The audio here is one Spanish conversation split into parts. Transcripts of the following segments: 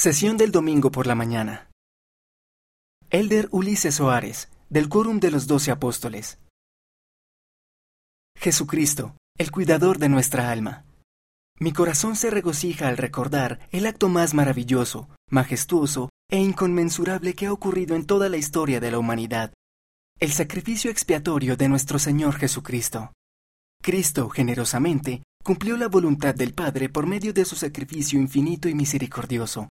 Sesión del domingo por la mañana. Elder Ulises Soares, del Quórum de los Doce Apóstoles. Jesucristo, el cuidador de nuestra alma. Mi corazón se regocija al recordar el acto más maravilloso, majestuoso e inconmensurable que ha ocurrido en toda la historia de la humanidad, el sacrificio expiatorio de nuestro Señor Jesucristo. Cristo, generosamente, cumplió la voluntad del Padre por medio de su sacrificio infinito y misericordioso.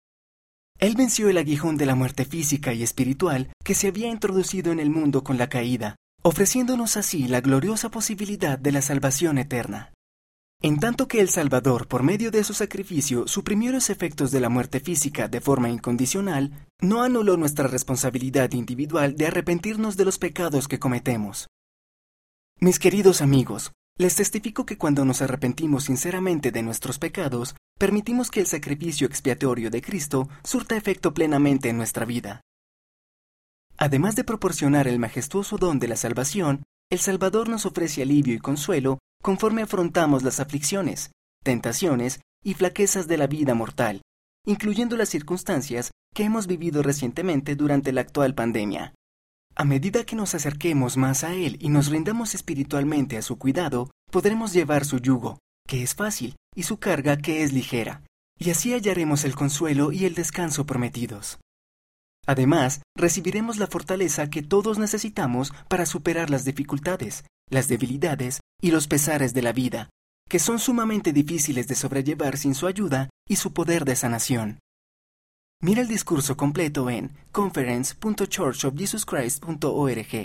Él venció el aguijón de la muerte física y espiritual que se había introducido en el mundo con la caída, ofreciéndonos así la gloriosa posibilidad de la salvación eterna. En tanto que el Salvador, por medio de su sacrificio, suprimió los efectos de la muerte física de forma incondicional, no anuló nuestra responsabilidad individual de arrepentirnos de los pecados que cometemos. Mis queridos amigos, les testifico que cuando nos arrepentimos sinceramente de nuestros pecados, permitimos que el sacrificio expiatorio de Cristo surta efecto plenamente en nuestra vida. Además de proporcionar el majestuoso don de la salvación, el Salvador nos ofrece alivio y consuelo conforme afrontamos las aflicciones, tentaciones y flaquezas de la vida mortal, incluyendo las circunstancias que hemos vivido recientemente durante la actual pandemia. A medida que nos acerquemos más a Él y nos rindamos espiritualmente a su cuidado, podremos llevar su yugo, que es fácil, y su carga, que es ligera, y así hallaremos el consuelo y el descanso prometidos. Además, recibiremos la fortaleza que todos necesitamos para superar las dificultades, las debilidades y los pesares de la vida, que son sumamente difíciles de sobrellevar sin su ayuda y su poder de sanación. Mira el discurso completo en conference.churchofjesuschrist.org.